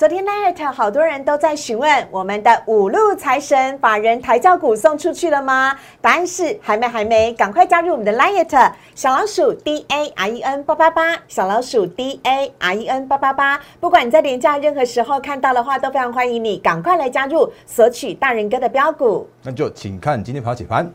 昨天 night 好多人都在询问我们的五路财神法人抬轿股送出去了吗？答案是还没，还没，赶快加入我们的 liet 小老鼠 d a r e n 八八八，小老鼠 d a r e n 八八八。不管你在廉价任何时候看到的话，都非常欢迎你赶快来加入，索取大人哥的标股。那就请看今天跑解盘。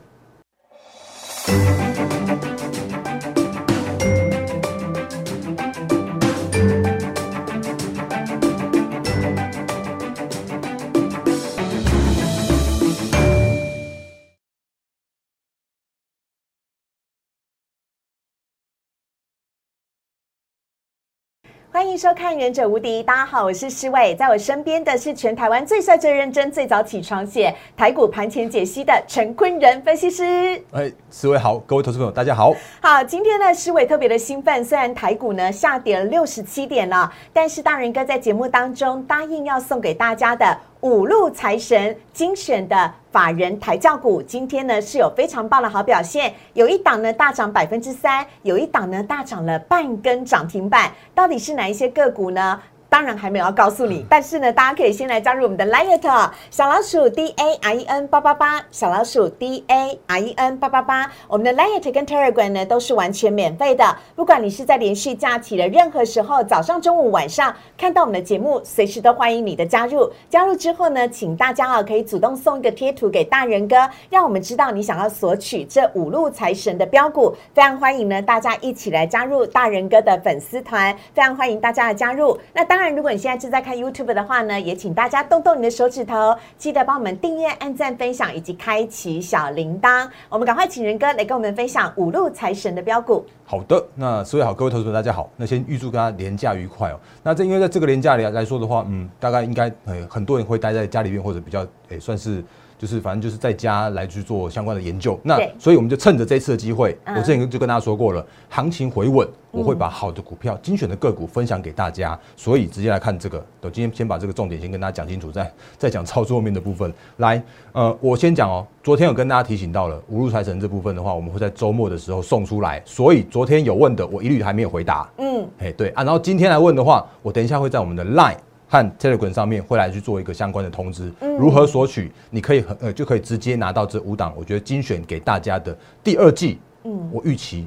欢迎收看《忍者无敌》，大家好，我是施伟，在我身边的是全台湾最帅、最认真、最早起床写台股盘前解析的陈坤仁分析师。哎，施伟好，各位投资朋友大家好。好，今天呢，施伟特别的兴奋，虽然台股呢下跌了六十七点了，但是大仁哥在节目当中答应要送给大家的。五路财神精选的法人抬轿股，今天呢是有非常棒的好表现，有一档呢大涨百分之三，有一档呢大涨了半根涨停板，到底是哪一些个股呢？当然还没有要告诉你，但是呢，大家可以先来加入我们的 Light 小老鼠 D A R E N 八八八，小老鼠 D A R E N 八八八。我们的 Light 跟 Telegram 呢都是完全免费的，不管你是在连续假期的任何时候，早上、中午、晚上看到我们的节目，随时都欢迎你的加入。加入之后呢，请大家啊可以主动送一个贴图给大人哥，让我们知道你想要索取这五路财神的标股。非常欢迎呢，大家一起来加入大人哥的粉丝团，非常欢迎大家的加入。那当当然。如果你现在正在看 YouTube 的话呢，也请大家动动你的手指头，记得帮我们订阅、按赞、分享以及开启小铃铛。我们赶快请仁哥来跟我们分享五路财神的标股。好的，那所以好，各位投资者大家好，那先预祝大家廉价愉快哦。那这因为在这个廉价里来说的话，嗯，大概应该呃很多人会待在家里面或者比较诶算是。就是反正就是在家来去做相关的研究，那所以我们就趁着这次的机会，我之前就跟大家说过了，行情回稳，我会把好的股票、精选的个股分享给大家。所以直接来看这个，我今天先把这个重点先跟大家讲清楚，再再讲操作面的部分。来，呃，我先讲哦，昨天有跟大家提醒到了五路财神这部分的话，我们会在周末的时候送出来。所以昨天有问的，我一律还没有回答。嗯，哎，对啊，然后今天来问的话，我等一下会在我们的 Line。和 Telegram 上面会来去做一个相关的通知，如何索取？你可以很呃就可以直接拿到这五档，我觉得精选给大家的第二季，嗯，我预期。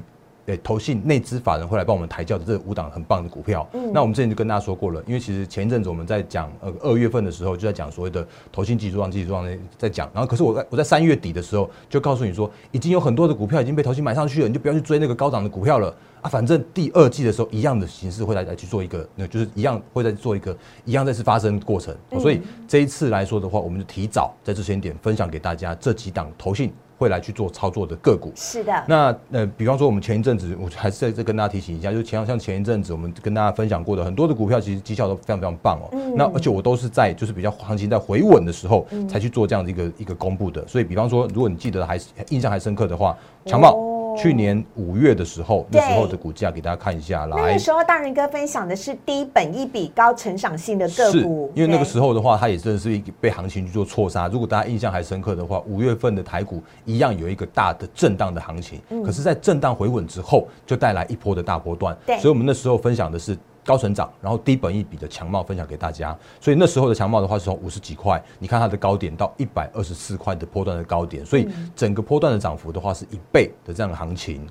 对，投信内资法人会来帮我们抬轿的这五档很棒的股票。嗯，那我们之前就跟大家说过了，因为其实前一阵子我们在讲呃二月份的时候就在讲所谓的投信技术上技术上在讲，然后可是我在我在三月底的时候就告诉你说，已经有很多的股票已经被投信买上去了，你就不要去追那个高涨的股票了啊，反正第二季的时候一样的形式会来来去做一个，那就是一样会在做一个一样再次发生过程。所以这一次来说的话，我们就提早在这些点分享给大家这几档投信。会来去做操作的个股，是的。那呃，比方说我们前一阵子，我还是在这跟大家提醒一下，就是前像前一阵子我们跟大家分享过的很多的股票，其实绩效都非常非常棒哦。那而且我都是在就是比较行情在回稳的时候才去做这样的一个一个公布的。所以比方说，如果你记得还是印象还深刻的话，强茂。去年五月的时候，那时候的股价给大家看一下。来，那时候大人哥分享的是低本一比高成长性的个股，因为那个时候的话，它也真的是被行情去做错杀。如果大家印象还深刻的话，五月份的台股一样有一个大的震荡的行情，可是，在震荡回稳之后，就带来一波的大波段。对，所以我们那时候分享的是。高成长，然后低本一比的强貌分享给大家，所以那时候的强貌的话是从五十几块，你看它的高点到一百二十四块的波段的高点，所以整个波段的涨幅的话是一倍的这样的行情。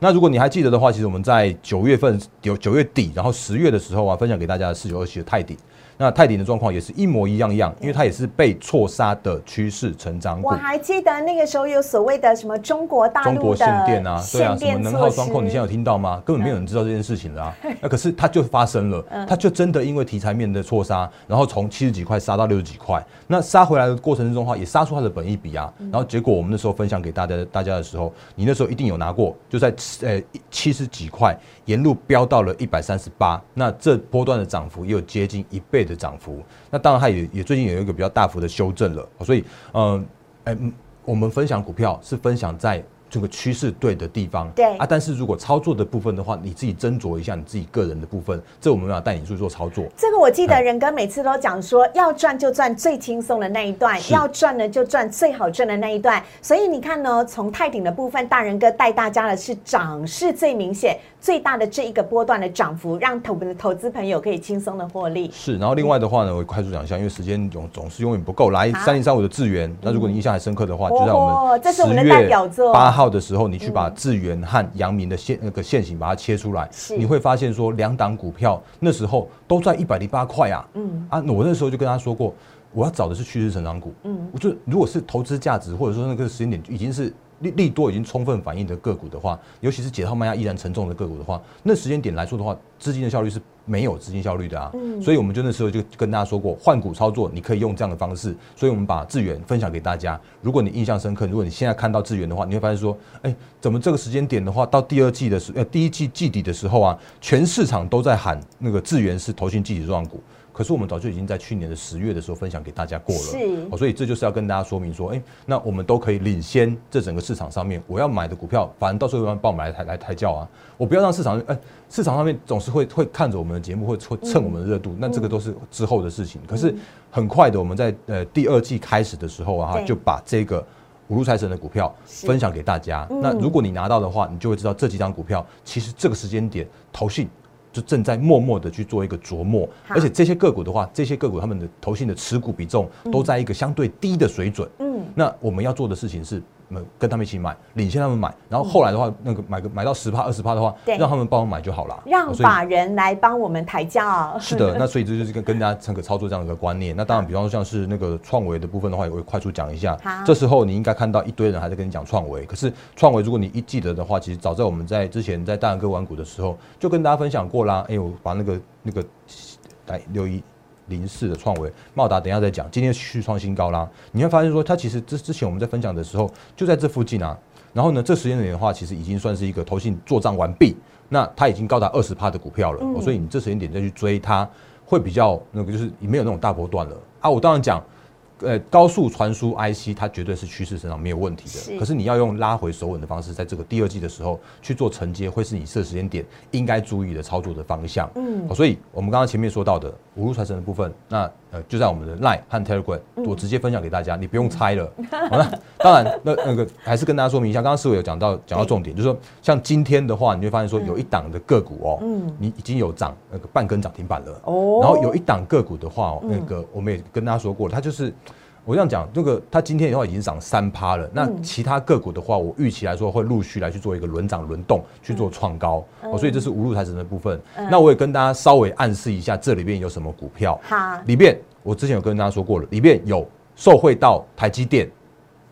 那如果你还记得的话，其实我们在九月份有九月底，然后十月的时候啊，分享给大家的四九二七的泰迪。那泰鼎的状况也是一模一样一样，因为它也是被错杀的趋势成长股。我还记得那个时候有所谓的什么中国大陆中国限电啊，对啊，什么能耗双控，你现在有听到吗？根本没有人知道这件事情了啊。那可是它就发生了，它就真的因为题材面的错杀，然后从七十几块杀到六十几块。那杀回来的过程之中的话，也杀出它的本意比啊。然后结果我们那时候分享给大家大家的时候，你那时候一定有拿过，就在呃七十几块沿路飙到了一百三十八，那这波段的涨幅也有接近一倍的涨幅。那当然，它也也最近有一个比较大幅的修正了，所以，嗯，哎，我们分享股票是分享在。这个趋势对的地方。对啊，但是如果操作的部分的话，你自己斟酌一下你自己个人的部分，这我们要带你去做操作。这个我记得哎仁哥每次都讲说，要赚就赚最轻松的那一段，要赚呢就赚最好赚的那一段。所以你看呢，从泰鼎的部分，大仁哥带大家的是涨势最明显、最大的这一个波段的涨幅，让投的投资朋友可以轻松的获利。是，然后另外的话呢，我快速讲一下，因为时间总总是永远不够。来，好三零三五的智源，那如果你印象还深刻的话，就在我哦们这是我们的代表作八号的时候，你去把智源和阳明的线那个线型把它切出来，你会发现说两档股票那时候都在一百零八块啊。嗯啊，我那时候就跟他说过，我要找的是趋势成长股。嗯我就如果是投资价值或者说那个时间点已经是利利多已经充分反映的个股的话，尤其是解套卖压依然沉重的个股的话，那时间点来说的话，资金的效率是没有资金效率的啊。嗯所以我们就那时候就跟大家说过，换股操作你可以用这样的方式。所以我们把智源分享给大家。如果你印象深刻，如果你现在看到智源的话，你会发现说，哎，怎么这个时间点的话，到第二季的时呃第一季季底的时候啊，全市场都在喊那个智源是投信季底状股。可是我们早就已经在去年的十月的时候分享给大家过了，是。哦，所以这就是要跟大家说明说，哎、那我们都可以领先这整个市场上面，我要买的股票，反正到时候有人帮我们来抬来抬轿啊，我不要让市场，哎、市场上面总是会会看着我们的节目，会会蹭我们的热度，那这个都是之后的事情。可是很快的，我们在呃第二季开始的时候啊，就把这个。五路财神的股票分享给大家，嗯。那如果你拿到的话，你就会知道这几张股票其实这个时间点投信就正在默默的去做一个琢磨，而且这些个股的话，这些个股他们的投信的持股比重都在一个相对低的水准。嗯，那我们要做的事情是，呃，跟他们一起买，领先他们买，然后后来的话，那个买个买到十趴、二十趴的话对，让他们帮我买就好了。让法人来帮我们抬轿。是的，那所以这就是跟跟大家这个操作这样的一个观念。那当然，比方说像是那个创维的部分的话，也会快速讲一下好。这时候你应该看到一堆人还在跟你讲创维，可是创维如果你一记得的话，其实早在我们在之前在大阳哥玩股的时候，就跟大家分享过啦。哎，我把那个那个来六一。零四的创维茂达，等一下再讲。今天续创新高啦，你会发现说，它其实之之前我们在分享的时候就在这附近啊。然后呢，这时间点的话，其实已经算是一个投信做账完毕，那它已经高达二十趴的股票了、嗯哦所以你这时间点再去追它，会比较那个就是没有那种大波段了啊。我当然讲，呃，高速传输 IC 它绝对是趋势成长没有问题是的，可是你要用拉回手稳的方式，在这个第二季的时候去做承接，会是你设时间点应该注意的操作的方向。嗯好，所以我们刚刚前面说到的五路财神的部分，那呃就在我们的 Line 和 Telegram，我直接分享给大家，你不用猜了。好了，当然那那个还是跟大家说明一下，刚刚思伟有讲到讲到重点，就是说像今天的话，你会发现说有一档的个股哦，嗯你已经有涨那个半根涨停板了。哦然后有一档个股的话、哦，嗯那个我们也跟大家说过了，它就是我这样讲，这个它今天的话已经涨三趴了。那嗯其他个股的话，我预期来说会陆续来去做一个轮涨轮动，去做创高。哦，所以这是无路财神的部分。嗯那我也跟大家稍微暗示一下，这里面有什么股票。好，里面我之前有跟大家说过了，里面有受惠到台积电。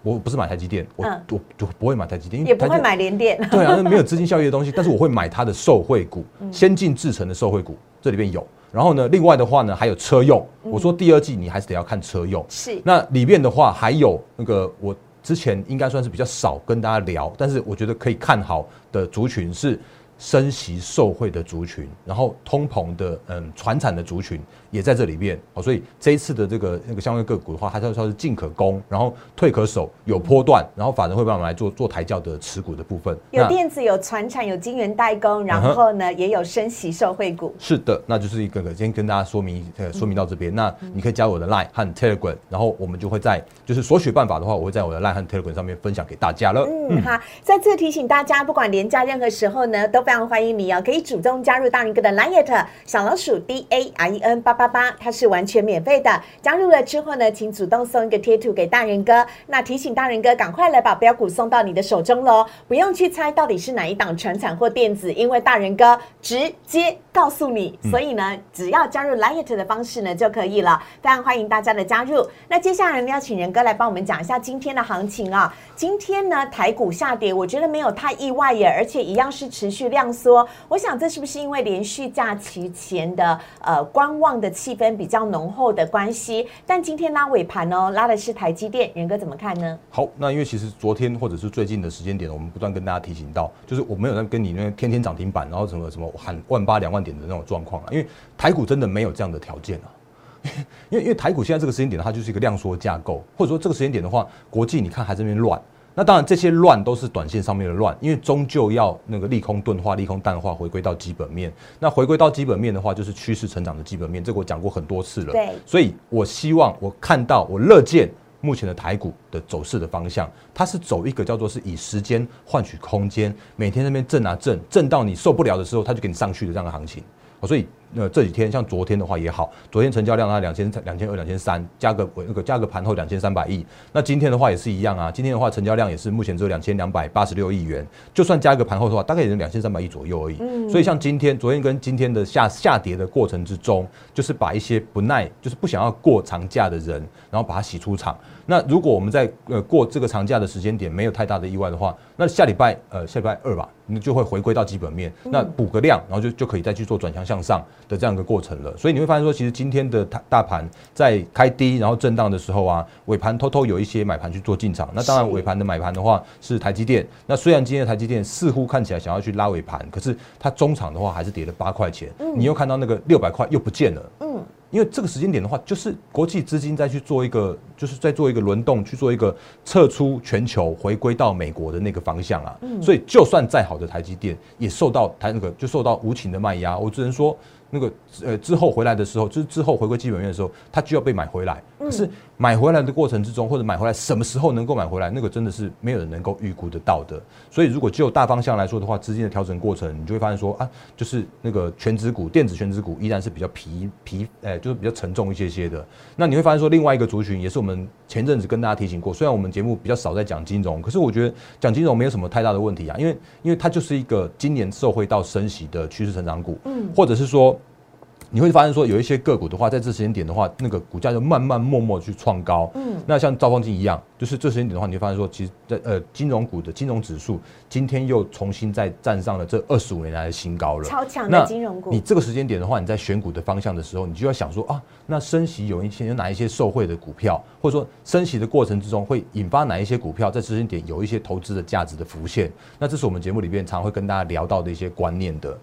我不是买台积电，我、嗯我就不会买台积电，因也不会买联电。对啊，那没有资金效益的东西，但是我会买它的受惠股，嗯先进制成的受惠股，这里面有。然后呢，另外的话呢，还有车用。嗯我说第二季你还是得要看车用。是，那里面的话还有那个我之前应该算是比较少跟大家聊，但是我觉得可以看好的族群是升息受惠的族群，然后通膨的嗯传产的族群也在这里面哦，所以这一次的这个那个相关个股的话，它叫说是进可攻，然后退可守，有波段，然后法人会帮我们来做做抬轿的持股的部分。有电子，有船产，有晶圆代工，然后呢也有升息受惠股。是的，那就是一个个今天跟大家说明呃说明到这边，那你可以加我的 Line 和 Telegram，然后我们就会在就是索取办法的话，我会在我的 Line 和 Telegram 上面分享给大家了。嗯，好，再次提醒大家，不管廉价任何时候呢，都非常欢迎你哦，可以主动加入大人哥的 Line 小老鼠 D A R E N 八八八，它是完全免费的。加入了之后呢，请主动送一个贴图给大人哥。那提醒大人哥赶快来把标股送到你的手中喽，不用去猜到底是哪一档传产或电子，因为大人哥直接告诉你。所以呢，只要加入 Line 的方式呢就可以了。非常欢迎大家的加入。那接下来呢，要请仁哥来帮我们讲一下今天的行情啊。今天呢，台股下跌，我觉得没有太意外耶，而且一样是持续量量缩。我想这是不是因为连续假期前的呃观望的气氛比较浓厚的关系？但今天拉尾盘哦，拉的是台积电，仁哥怎么看呢？好，那因为其实昨天或者是最近的时间点，我们不断跟大家提醒到，就是我没有在跟你那天天涨停板，然后什么什么喊万八两万点的那种状况啊，因为台股真的没有这样的条件啊。因为因为台股现在这个时间点，它就是一个量缩架构，或者说这个时间点的话，国际你看还在那边乱，那当然这些乱都是短线上面的乱，因为终究要那个利空钝化、利空淡化，回归到基本面。那回归到基本面的话，就是趋势成长的基本面，这个我讲过很多次了。对，所以我希望我看到我乐见目前的台股的走势的方向，它是走一个叫做是以时间换取空间，每天那边震啊震，震到你受不了的时候，它就给你上去的这样的行情。所以，呃，这几天像昨天的话也好，昨天成交量啊两千两千二两千三，加个那个加个盘后两千三百亿。那今天的话也是一样啊，今天的话成交量也是目前只有两千两百八十六亿元，就算加一个盘后的话，大概也是两千三百亿左右而已。所以像今天、昨天跟今天的下下跌的过程之中，就是把一些不耐，就是不想要过长假的人，然后把它洗出场。那如果我们在呃过这个长假的时间点没有太大的意外的话，那下礼拜呃下礼拜二吧，你就会回归到基本面，那补个量，然后就就可以再去做转向向上的这样一个过程了。所以你会发现说，其实今天的大大盘在开低然后震荡的时候啊，尾盘偷偷有一些买盘去做进场。那当然尾盘的买盘的话是台积电。那虽然今天的台积电似乎看起来想要去拉尾盘，可是它中场的话还是跌了八块钱。你又看到那个六百块又不见了。嗯。因为这个时间点的话，就是国际资金再去做一个，就是在做一个轮动，去做一个撤出全球，回归到美国的那个方向啊。所以，就算再好的台积电，也受到台那个就受到无情的卖压。我只能说。那个呃之后回来的时候，就是之后回归基本面的时候，它就要被买回来。可是买回来的过程之中，或者买回来什么时候能够买回来，那个真的是没有人能够预估得到的。所以如果就大方向来说的话，资金的调整过程，你就会发现说啊，就是那个全指股、电子全指股依然是比较疲疲，哎，就是比较沉重一些些的。那你会发现说，另外一个族群也是我们前阵子跟大家提醒过，虽然我们节目比较少在讲金融，可是我觉得讲金融没有什么太大的问题啊，因为因为它就是一个今年受惠到升息的趋势成长股，嗯，或者是说。你会发现说有一些个股的话，在这时间点的话，那个股价就慢慢默默去创高。嗯，那像兆丰金一样，就是这时间点的话，你会发现说，其实在呃金融股的金融指数今天又重新再站上了这二十五年来的新高了。超强的金融股。你这个时间点的话，你在选股的方向的时候，你就要想说啊，那升息有一些有哪一些受惠的股票，或者说升息的过程之中会引发哪一些股票在时间点有一些投资的价值的浮现。那这是我们节目里面常会跟大家聊到的一些观念的。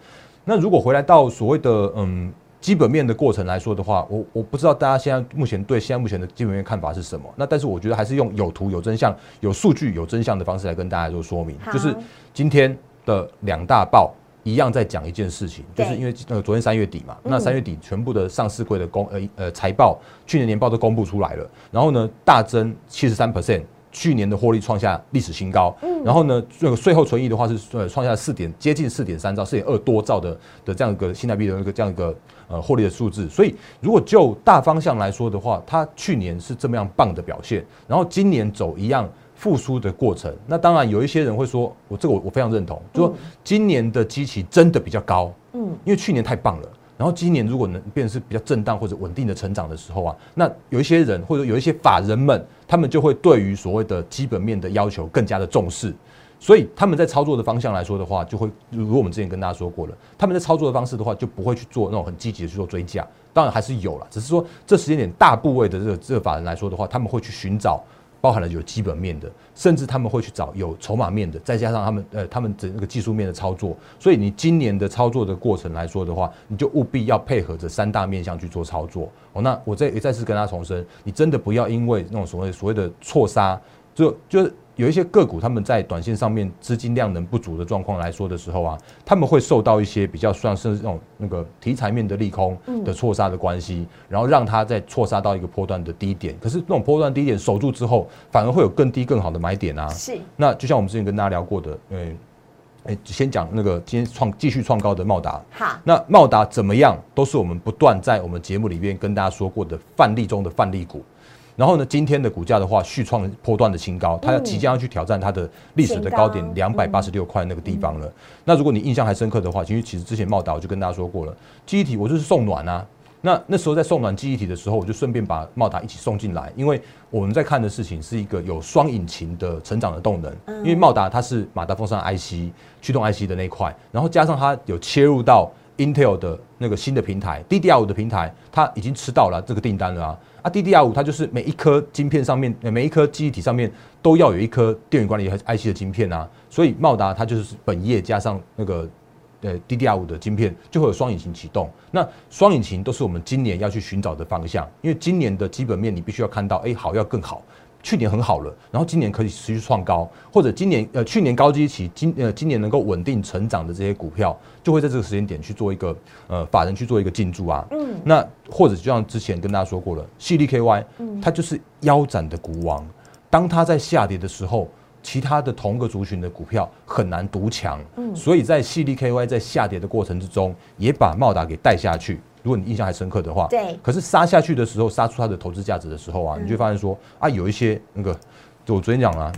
那如果回来到所谓的嗯。基本面的过程来说的话，我我不知道大家现在目前对现在目前的基本面看法是什么。那但是我觉得还是用有图有真相、有数据有真相的方式来跟大家做说明。就是今天的两大报一样在讲一件事情，就是因为呃昨天三月底嘛，那三月底全部的上市柜的公呃呃财报、去年年报都公布出来了，然后呢大增七十三 percent。去年的获利创下历史新高，嗯，然后呢，这个税后存益的话是呃创下四点接近四点三兆、四点二多兆的的这样一个新台币的一个这样一个呃获利的数字。所以如果就大方向来说的话，它去年是这么样棒的表现，然后今年走一样复苏的过程。那当然有一些人会说，我这个我我非常认同，就说今年的基期真的比较高，嗯，因为去年太棒了。然后今年如果能变是比较震荡或者稳定的成长的时候啊，那有一些人或者有一些法人们，他们就会对于所谓的基本面的要求更加的重视，所以他们在操作的方向来说的话，就会如果我们之前跟大家说过了，他们在操作的方式的话，就不会去做那种很积极的去做追加，当然还是有了，只是说这时间点大部位的这个这个法人来说的话，他们会去寻找。包含了有基本面的，甚至他们会去找有筹码面的，再加上他们呃他们整个技术面的操作。所以你今年的操作的过程来说的话，你就务必要配合着三大面向去做操作。哦，那我再也再次跟他重申，你真的不要因为那种所谓所谓的错杀，就就是。有一些个股，他们在短线上面资金量能不足的状况来说的时候啊，他们会受到一些比较算是那种那个题材面的利空的错杀的关系，然后让它在错杀到一个波段的低点。可是那种波段低点守住之后，反而会有更低更好的买点啊。是。那就像我们之前跟大家聊过的，诶，诶，先讲那个今天创继续创高的茂达。好。那茂达怎么样，都是我们不断在我们节目里面跟大家说过的范例中的范例股。然后呢，今天的股价的话，续创波段的新高，它要即将要去挑战它的历史的高点两百八十六块那个地方了。那如果你印象还深刻的话，其实其实之前茂达我就跟大家说过了，记忆体我就是送暖啊。那那时候在送暖记忆体的时候，我就顺便把茂达一起送进来，因为我们在看的事情是一个有双引擎的成长的动能。因为茂达它是马达风扇 IC 驱动 IC 的那块，然后加上它有切入到 Intel 的那个新的平台 DDR 五的平台，它已经吃到了这个订单了啊。啊，DDR 五它就是每一颗晶片上面，每一颗记忆体上面都要有一颗电源管理和 IC 的晶片啊，所以茂达它就是本业加上那个呃 DDR 五的晶片，就会有双引擎启动。那双引擎都是我们今年要去寻找的方向，因为今年的基本面你必须要看到，哎，好要更好，去年很好了，然后今年可以持续创高，或者今年呃去年高基期，今呃今年能够稳定成长的这些股票，就会在这个时间点去做一个呃法人去做一个进驻啊。嗯，那或者就像之前跟大家说过了，系力 KY，它就是腰斩的股王，当它在下跌的时候。其他的同个族群的股票很难独强，嗯，所以在系力 KY 在下跌的过程之中，也把茂达给带下去。如果你印象还深刻的话，对。可是杀下去的时候，杀出它的投资价值的时候啊，你就发现说啊，有一些那个，我昨天讲了，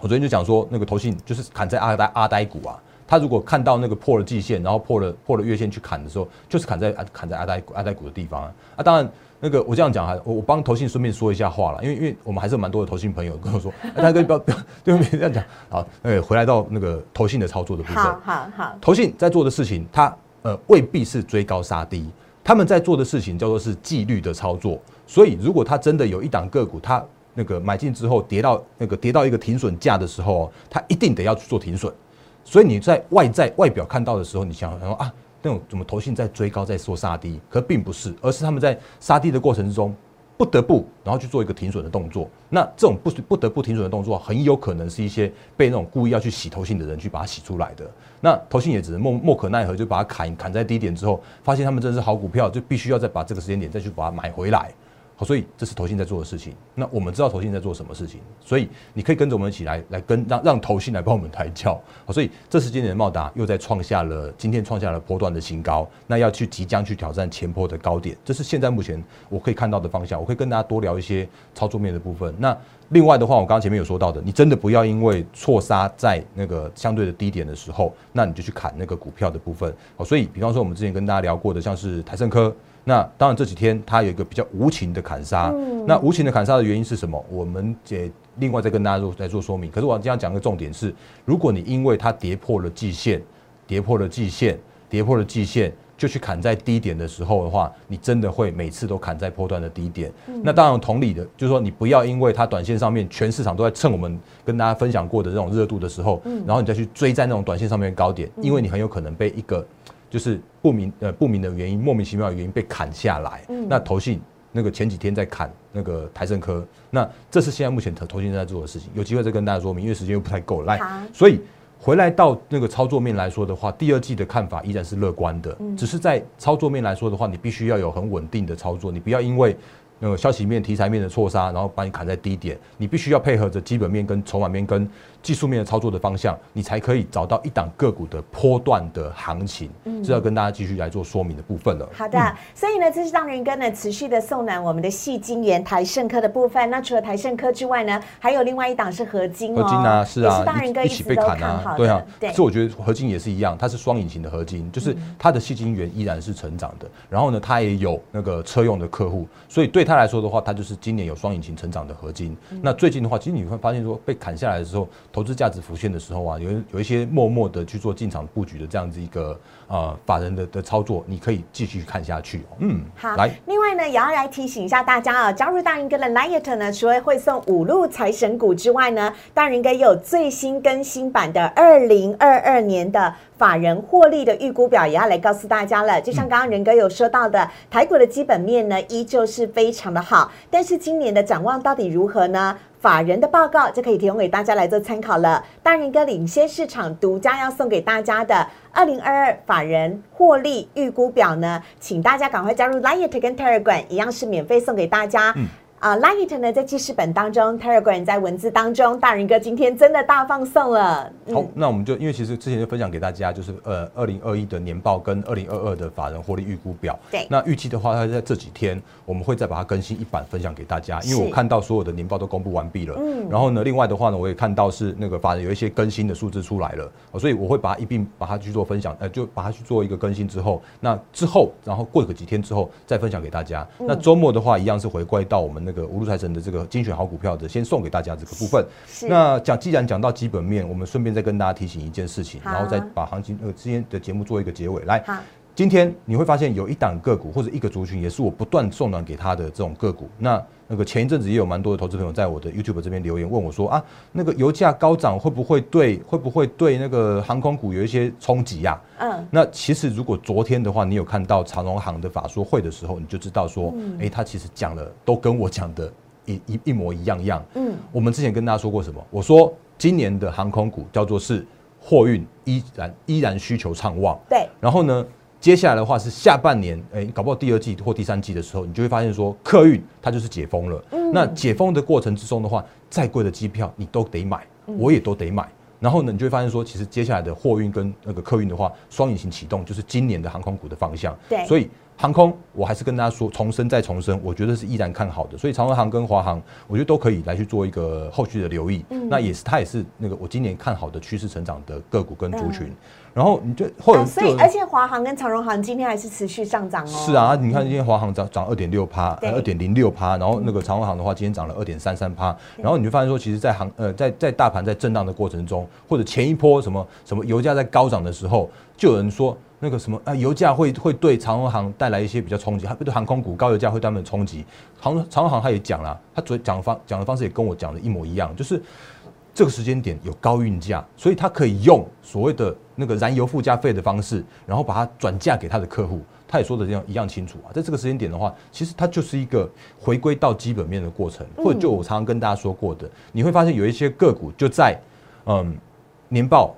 我昨天就讲说那个投信就是砍在阿呆阿呆股啊，他如果看到那个破了季线，然后破了破了月线去砍的时候，就是砍在砍在阿呆阿呆股的地方啊。啊，当然。那个我这样讲哈，我我帮投信顺便说一下话了，因为因为我们还是蛮多的投信朋友跟我说，大哥不要不要对不对这样讲好，呃，回来到那个投信的操作的部分，好好好，投信在做的事情，它呃未必是追高杀低，他们在做的事情叫做是纪律的操作，所以如果他真的有一档个股，他那个买进之后跌到那个跌到一个停损价的时候，他一定得要去做停损，所以你在外在外表看到的时候，你想想说啊。那种怎么投信在追高在说杀低，可并不是，而是他们在杀低的过程之中不得不然后去做一个停损的动作。那这种不不得不停损的动作，很有可能是一些被那种故意要去洗头性的人去把它洗出来的。那头性也只能莫莫可奈何，就把它砍砍在低点之后，发现他们真是好股票，就必须要再把这个时间点再去把它买回来。好，所以这是投信在做的事情。那我们知道投信在做什么事情，所以你可以跟着我们一起来，来跟让让投信来帮我们抬轿。好，所以这是今年的茂达又在创下了今天创下了波段的新高，那要去即将去挑战前坡的高点，这是现在目前我可以看到的方向。我可以跟大家多聊一些操作面的部分。那另外的话，我刚刚前面有说到的，你真的不要因为错杀在那个相对的低点的时候，那你就去砍那个股票的部分。好，所以比方说我们之前跟大家聊过的，像是台盛科。那当然，这几天它有一个比较无情的砍杀。那无情的砍杀的原因是什么？我们也另外再跟大家做来做说明。可是我今天讲个重点是，如果你因为它跌破了季线，跌破了季线，跌破了季线，就去砍在低点的时候的话，你真的会每次都砍在破断的低点。那当然，同理的，就是说你不要因为它短线上面全市场都在蹭我们跟大家分享过的这种热度的时候，然后你再去追在那种短线上面高点，因为你很有可能被一个。就是不明呃不明的原因，莫名其妙的原因被砍下来。那投信那个前几天在砍那个台盛科，那这是现在目前投投信在做的事情。有机会再跟大家说明，因为时间又不太够。来，所以回来到那个操作面来说的话，第二季的看法依然是乐观的。只是在操作面来说的话，你必须要有很稳定的操作，你不要因为。那个消息面、题材面的错杀，然后把你砍在低点，你必须要配合着基本面、跟筹码面、跟技术面的操作的方向，你才可以找到一档个股的波段的行情。嗯，这要跟大家继续来做说明的部分了。好的，所以呢，这是让人跟呢持续的送暖我们的细晶圆台盛科的部分。那除了台盛科之外呢，还有另外一档是合金合金啊，是啊，大人哥一起被砍啊，对啊。所以我觉得合金也是一样，它是双引擎的合金，就是它的细晶圆依然是成长的。然后呢，它也有那个车用的客户，所以对他来说的话，它就是。是今年有双引擎成长的合金。那最近的话，其实你会发现说，被砍下来的时候，投资价值浮现的时候啊，有有一些默默的去做进场布局的这样子一个呃法人的的操作，你可以继续看下去。嗯，好。来，另外呢，也要来提醒一下大家啊，加入大人哥的 Light 呢，除了会送五路财神股之外呢，大人哥也有最新更新版的二零二二年的。法人获利的预估表也要来告诉大家了，就像刚刚仁哥有说到的，台股的基本面呢依旧是非常的好，但是今年的展望到底如何呢？法人的报告就可以提供给大家来做参考了。大仁哥领先市场独家要送给大家的二零二二法人获利预估表呢，请大家赶快加入 Light 跟 Telegram，一样是免费送给大家。啊，Light 呢在记事本当中，Telegram 在文字当中，大人哥今天真的大放送了。好，那我们就因为其实之前就分享给大家，就是呃二零二一的年报跟二零二二的法人获利预估表。对，那预计的话，它在这几天我们会再把它更新一版分享给大家，因为我看到所有的年报都公布完毕了。嗯，然后呢，另外的话呢，我也看到是那个法人有一些更新的数字出来了，所以我会把它一并把它去做分享，呃，就把它去做一个更新之后，那之后然后过个几天之后再分享给大家。那周末的话，一样是回归到我们那个五路财神的。这个精选好股票的，先送给大家这个部分。那讲，既然讲到基本面，我们顺便再跟大家提醒一件事情，然后再把行情呃今天的节目做一个结尾。来，今天你会发现有一档个股或者一个族群，也是我不断送暖给他的这种个股。那那个前一阵子也有蛮多的投资朋友在我的 YouTube 这边留言问我说啊，那个油价高涨会不会对会不会对那个航空股有一些冲击呀？嗯，那其实如果昨天的话，你有看到长荣航的法说会的时候，你就知道说，哎，他其实讲了都跟我讲的。一一一模一样样。嗯，我们之前跟大家说过什么？我说今年的航空股叫做是货运依然依然需求畅旺。对，然后呢，接下来的话是下半年，哎，搞不好第二季或第三季的时候，你就会发现说客运它就是解封了。那解封的过程之中的话，再贵的机票你都得买，我也都得买。然后呢，你就会发现说，其实接下来的货运跟那个客运的话，双引擎启动就是今年的航空股的方向。对，所以航空我还是跟大家说，重申再重申，我觉得是依然看好的。所以长荣航跟华航，我觉得都可以来去做一个后续的留意。嗯，那也是它也是那个我今年看好的趋势成长的个股跟族群。然后你就或者，所以而且华航跟长荣航今天还是持续上涨哦。是啊，你看今天华航涨涨二点六趴，二点零六趴，然后那个长荣航的话，今天涨了二点三三趴。然后你就发现说，其实，在航呃在在大盘在震荡的过程中，或者前一波什么什么油价在高涨的时候，就有人说那个什么啊油价会会对长荣航带来一些比较冲击，它对航空股高油价会对他们冲击。长长荣航他也讲了，他昨讲方讲的方式也跟我讲的一模一样，就是。这个时间点有高运价，所以他可以用所谓的那个燃油附加费的方式，然后把它转嫁给他的客户。他也说的这样一样清楚啊。在这个时间点的话，其实它就是一个回归到基本面的过程，或者就我常常跟大家说过的，你会发现有一些个股就在嗯年报、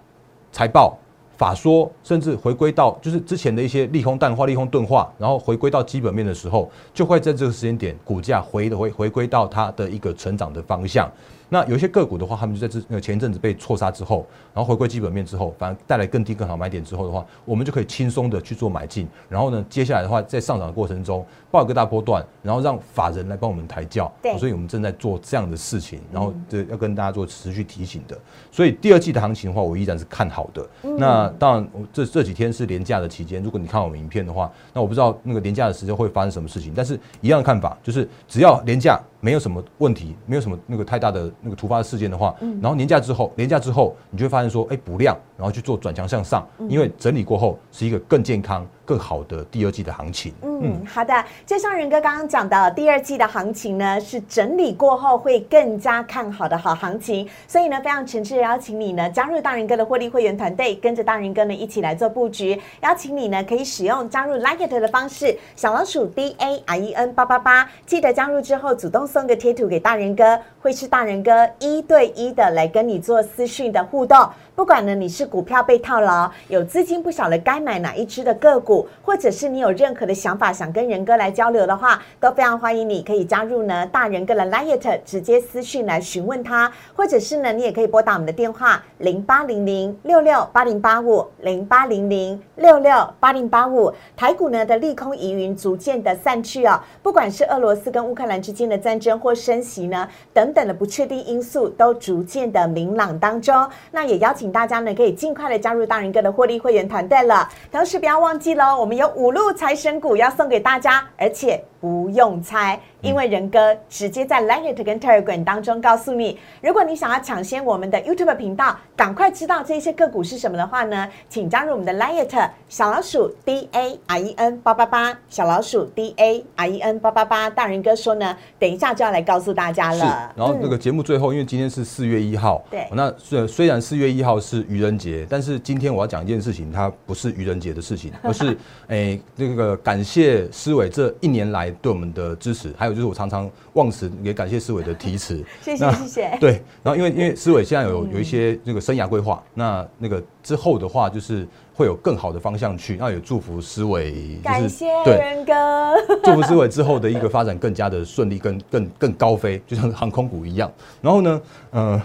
财报、法说，甚至回归到就是之前的一些利空淡化、利空钝化，然后回归到基本面的时候，就会在这个时间点股价回回回归到它的一个成长的方向。那有些个股的话，他们就在这前一阵子被错杀之后，然后回归基本面之后，反而带来更低更好买点之后的话，我们就可以轻松的去做买进。然后呢，接下来的话，在上涨的过程中，爆一个大波段，然后让法人来帮我们抬轿。对，所以我们正在做这样的事情，然后这要跟大家做持续提醒的。所以第二季的行情的话，我依然是看好的。那当然，这这几天是廉价的期间，如果你看我们影片的话，那我不知道那个廉价的时间会发生什么事情，但是一样的看法，就是只要廉价。没有什么问题，没有什么那个太大的那个突发的事件的话，然后年假之后，年假之后，你就会发现说，哎，补量，然后去做转强向上，因为整理过后是一个更健康。更好的第二季的行情。嗯，好的。就像仁哥刚刚讲的，第二季的行情呢，是整理过后会更加看好的好行情。所以呢，非常诚挚的邀请你呢，加入大仁哥的获利会员团队，跟着大仁哥呢一起来做布局。邀请你呢，可以使用加入 Like It 的方式，小老鼠 D A R E N 八八八。记得加入之后，主动送个贴图给大仁哥，会是大仁哥一对一的来跟你做私讯的互动。不管呢，你是股票被套牢，有资金不晓得该买哪一只的个股，或者是你有任何的想法想跟仁哥来交流的话，都非常欢迎你可以加入呢大人哥的 Light，直接私讯来询问他，或者是呢，你也可以拨打我们的电话零八零零六六八零八五零八零零六六八零八五。台股呢的利空疑云逐渐的散去哦，不管是俄罗斯跟乌克兰之间的战争或升息呢等等的不确定因素，都逐渐的明朗当中。那也邀请。大家呢可以尽快的加入大人哥的获利会员团队了，同时不要忘记喽，我们有五路财神股要送给大家，而且不用猜。因为仁哥直接在 Light 跟 Telegram 当中告诉你，如果你想要抢先我们的 YouTube 频道，赶快知道这些个股是什么的话呢，请加入我们的 Light 小老鼠 D A R E N 八八八小老鼠 D A R E N 八八八。大仁哥说呢，等一下就要来告诉大家了。然后那个节目最后，因为今天是四月一号，对，那虽虽然四月一号是愚人节，但是今天我要讲一件事情，它不是愚人节的事情，而是 诶那个感谢思伟这一年来对我们的支持，还有就是我常常忘词，也感谢思伟的提词。谢 谢谢谢。对，然后因为因为思伟现在有有一些那个生涯规划，那那个之后的话就是会有更好的方向去，那也祝福思伟，感谢仁哥，祝福思伟之后的一个发展更加的顺利，更更更高飞，就像航空股一样。然后呢，嗯，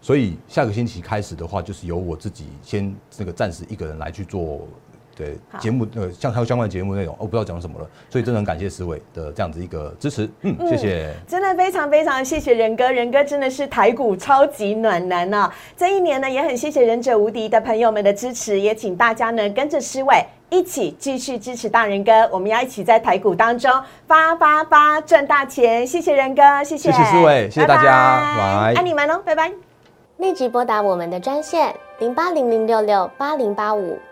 所以下个星期开始的话，就是由我自己先这个暂时一个人来去做。对节目呃，像还有相关的节目内容，我不知道讲什么了，所以真的很感谢思伟的这样子一个支持，嗯，谢谢，真的非常非常谢谢仁哥，仁哥真的是台股超级暖男啊！这一年呢，也很谢谢忍者无敌的朋友们的支持，也请大家呢跟着思伟一起继续支持大仁哥，我们要一起在台股当中发发发赚大钱，谢谢仁哥，谢谢，谢谢思伟，谢谢大家，拜，爱你们哦，拜拜！立即拨打我们的专线零八零零六六八零八五。